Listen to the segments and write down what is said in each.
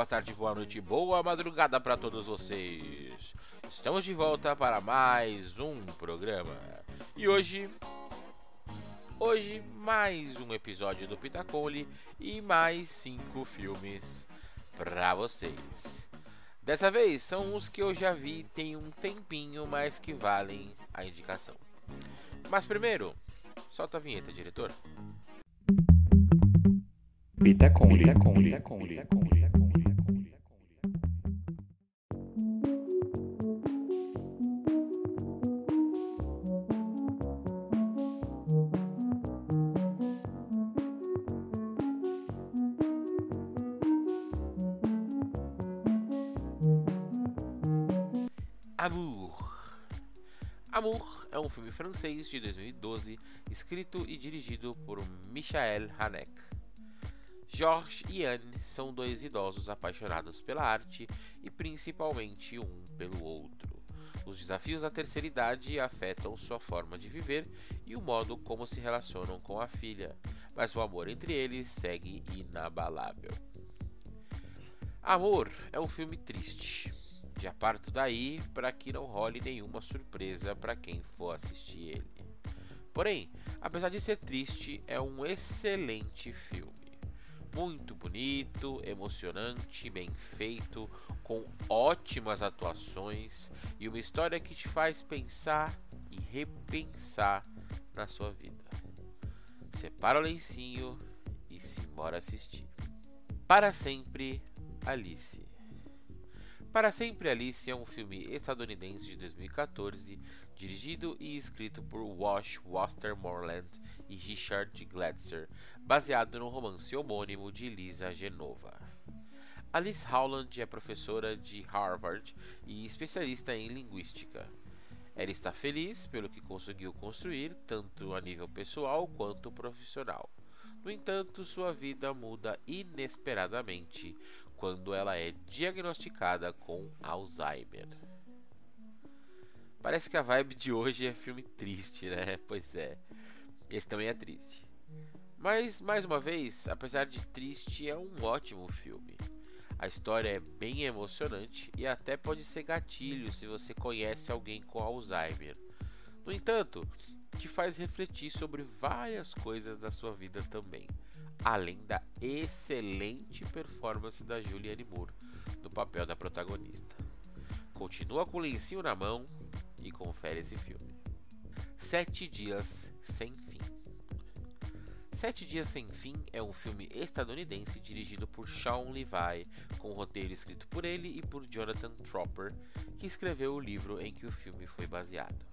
Boa tarde, boa noite, boa madrugada para todos vocês. Estamos de volta para mais um programa. E hoje hoje mais um episódio do Pitacole e mais cinco filmes para vocês. Dessa vez são os que eu já vi tem um tempinho, mas que valem a indicação. Mas primeiro, solta a vinheta, diretor. Pitacole, Pitacole, Pitacole, Pitacole. Amour. Amour é um filme francês de 2012, escrito e dirigido por Michael Haneke. Georges e Anne são dois idosos apaixonados pela arte e principalmente um pelo outro. Os desafios da terceira idade afetam sua forma de viver e o modo como se relacionam com a filha, mas o amor entre eles segue inabalável. Amor é um filme triste. Já parto daí para que não role nenhuma surpresa para quem for assistir ele. Porém, apesar de ser triste, é um excelente filme. Muito bonito, emocionante, bem feito, com ótimas atuações e uma história que te faz pensar e repensar na sua vida. Separa o lencinho e se embora assistir. Para sempre, Alice. Para Sempre Alice é um filme estadunidense de 2014, dirigido e escrito por Wash Westermoreland e Richard Gladser, baseado no romance homônimo de Lisa Genova. Alice Howland é professora de Harvard e especialista em linguística. Ela está feliz pelo que conseguiu construir, tanto a nível pessoal quanto profissional. No entanto, sua vida muda inesperadamente quando ela é diagnosticada com Alzheimer. Parece que a vibe de hoje é filme triste, né? Pois é, esse também é triste. Mas, mais uma vez, apesar de triste, é um ótimo filme. A história é bem emocionante e até pode ser gatilho se você conhece alguém com Alzheimer. No entanto, te faz refletir sobre várias coisas da sua vida também além da excelente performance da Julianne Moore no papel da protagonista. Continua com o lencinho na mão e confere esse filme. Sete Dias Sem Fim. Sete Dias Sem Fim é um filme estadunidense dirigido por Sean Levi, com roteiro escrito por ele e por Jonathan Tropper, que escreveu o livro em que o filme foi baseado.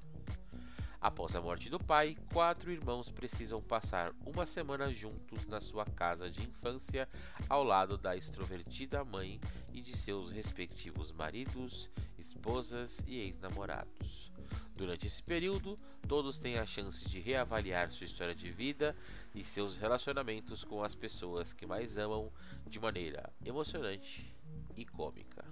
Após a morte do pai, quatro irmãos precisam passar uma semana juntos na sua casa de infância ao lado da extrovertida mãe e de seus respectivos maridos, esposas e ex-namorados. Durante esse período, todos têm a chance de reavaliar sua história de vida e seus relacionamentos com as pessoas que mais amam de maneira emocionante e cômica.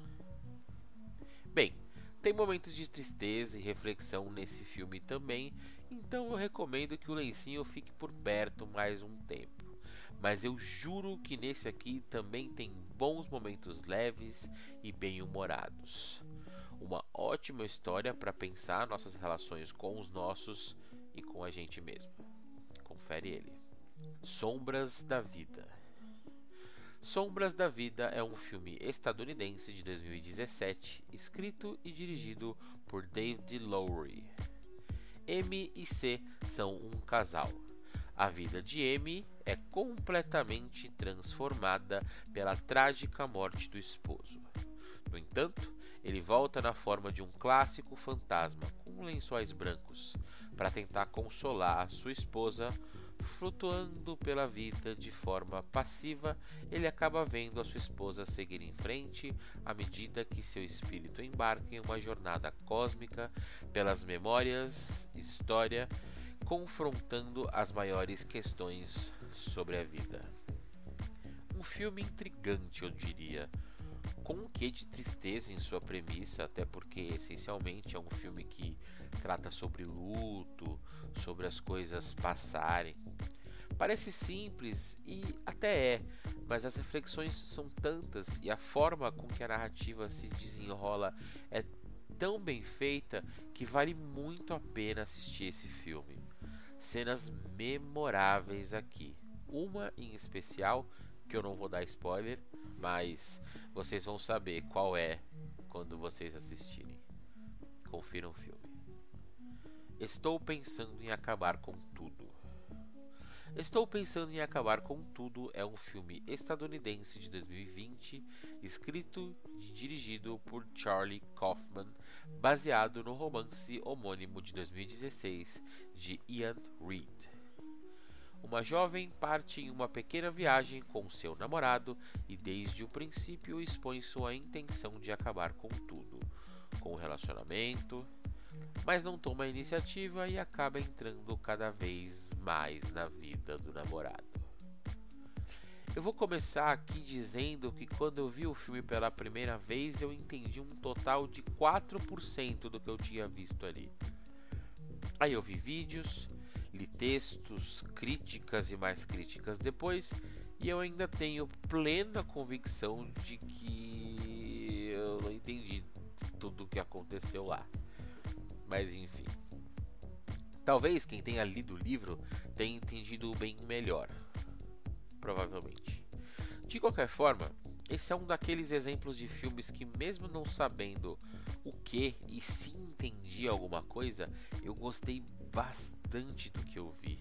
Bem, tem momentos de tristeza e reflexão nesse filme também, então eu recomendo que o lencinho fique por perto mais um tempo. Mas eu juro que nesse aqui também tem bons momentos leves e bem-humorados. Uma ótima história para pensar nossas relações com os nossos e com a gente mesmo. Confere ele. Sombras da Vida. Sombras da Vida é um filme estadunidense de 2017, escrito e dirigido por David Lowery. M e C são um casal. A vida de M é completamente transformada pela trágica morte do esposo. No entanto, ele volta na forma de um clássico fantasma com lençóis brancos para tentar consolar sua esposa Flutuando pela vida de forma passiva, ele acaba vendo a sua esposa seguir em frente à medida que seu espírito embarca em uma jornada cósmica pelas memórias, história, confrontando as maiores questões sobre a vida. Um filme intrigante, eu diria, com um quê de tristeza em sua premissa, até porque essencialmente é um filme que trata sobre luto, sobre as coisas passarem. Parece simples e até é, mas as reflexões são tantas e a forma com que a narrativa se desenrola é tão bem feita que vale muito a pena assistir esse filme. Cenas memoráveis aqui. Uma em especial, que eu não vou dar spoiler, mas vocês vão saber qual é quando vocês assistirem. Confiram o filme. Estou pensando em acabar com tudo. Estou pensando em acabar com tudo é um filme estadunidense de 2020, escrito e dirigido por Charlie Kaufman, baseado no romance homônimo de 2016 de Ian Reid. Uma jovem parte em uma pequena viagem com seu namorado e desde o princípio expõe sua intenção de acabar com tudo, com o relacionamento, mas não toma a iniciativa e acaba entrando cada vez mais na vida do namorado. Eu vou começar aqui dizendo que quando eu vi o filme pela primeira vez eu entendi um total de 4% do que eu tinha visto ali. Aí eu vi vídeos, li textos, críticas e mais críticas depois, e eu ainda tenho plena convicção de que eu não entendi tudo o que aconteceu lá. Mas enfim. Talvez quem tenha lido o livro tenha entendido bem melhor. Provavelmente. De qualquer forma, esse é um daqueles exemplos de filmes que, mesmo não sabendo o que e se entendi alguma coisa, eu gostei bastante do que eu vi.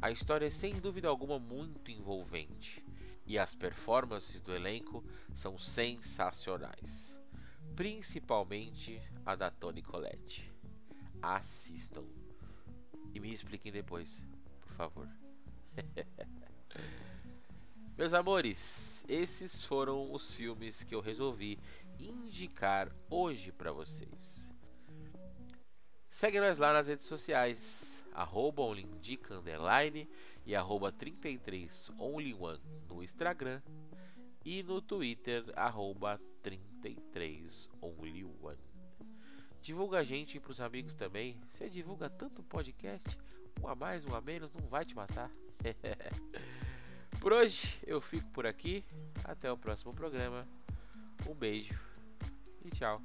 A história é sem dúvida alguma muito envolvente e as performances do elenco são sensacionais, principalmente a da Toni Collette assistam. E me expliquem depois, por favor. Meus amores, esses foram os filmes que eu resolvi indicar hoje para vocês. Segue nós lá nas redes sociais, arroba e arroba 33 only1 no Instagram e no Twitter, arroba 33 only1. Divulga a gente pros amigos também. Você divulga tanto podcast, um a mais, um a menos, não vai te matar. por hoje eu fico por aqui. Até o próximo programa. Um beijo e tchau.